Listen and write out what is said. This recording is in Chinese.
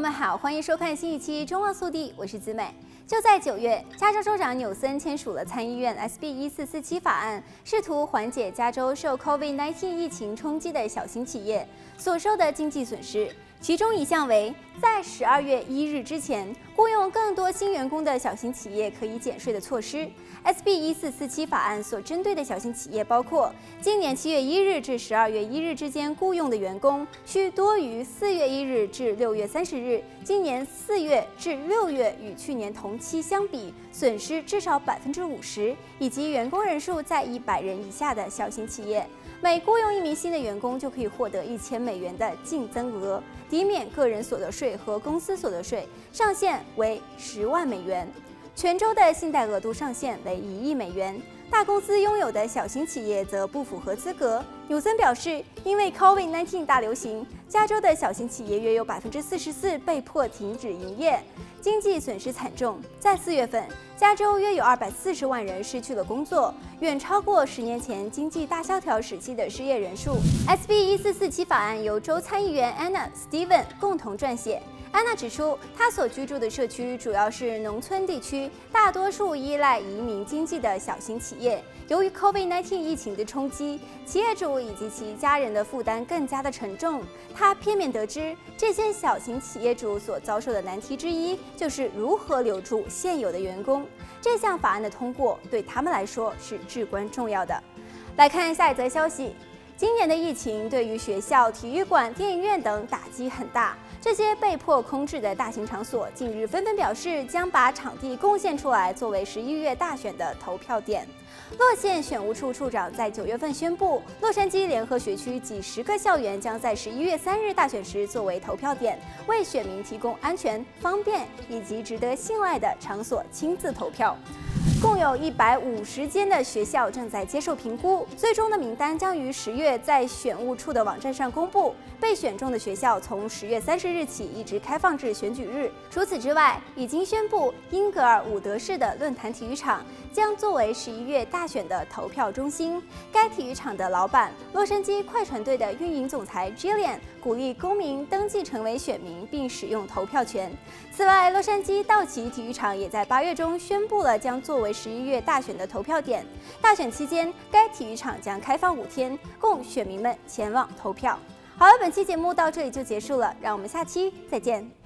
们好，欢迎收看新一期《中望速递》，我是子美。就在九月，加州州长纽森签署了参议院 SB 一四四七法案，试图缓解加州受 COVID-19 疫情冲击的小型企业所受的经济损失。其中一项为，在十二月一日之前雇佣更多新员工的小型企业可以减税的措施。SB 一四四七法案所针对的小型企业包括：今年七月一日至十二月一日之间雇佣的员工需多于四月一日至六月三十日，今年四月至六月与去年同期相比损失至少百分之五十，以及员工人数在一百人以下的小型企业。每雇佣一名新的员工，就可以获得一千美元的净增额，抵免个人所得税和公司所得税，上限为十万美元。泉州的信贷额度上限为一亿美元。大公司拥有的小型企业则不符合资格。纽森表示，因为 COVID-19 大流行，加州的小型企业约有百分之四十四被迫停止营业，经济损失惨重。在四月份，加州约有二百四十万人失去了工作，远超过十年前经济大萧条时期的失业人数。SB 一四四七法案由州参议员 Anna Steven 共同撰写。安娜指出，她所居住的社区主要是农村地区，大多数依赖移民经济的小型企业。由于 COVID-19 疫情的冲击，企业主以及其家人的负担更加的沉重。他片面得知，这些小型企业主所遭受的难题之一，就是如何留住现有的员工。这项法案的通过，对他们来说是至关重要的。来看下一则消息。今年的疫情对于学校、体育馆、电影院等打击很大。这些被迫空置的大型场所，近日纷纷表示将把场地贡献出来，作为十一月大选的投票点。洛县选务处处长在九月份宣布，洛杉矶联合学区几十个校园将在十一月三日大选时作为投票点，为选民提供安全、方便以及值得信赖的场所，亲自投票。共有一百五十间的学校正在接受评估，最终的名单将于十月在选务处的网站上公布。被选中的学校从十月三十日起一直开放至选举日。除此之外，已经宣布英格尔伍德市的论坛体育场将作为十一月大选的投票中心。该体育场的老板洛杉矶快船队的运营总裁 Jillian 鼓励公民登记成为选民并使用投票权。此外，洛杉矶道奇体育场也在八月中宣布了将作为。十一月大选的投票点，大选期间，该体育场将开放五天，供选民们前往投票。好了，本期节目到这里就结束了，让我们下期再见。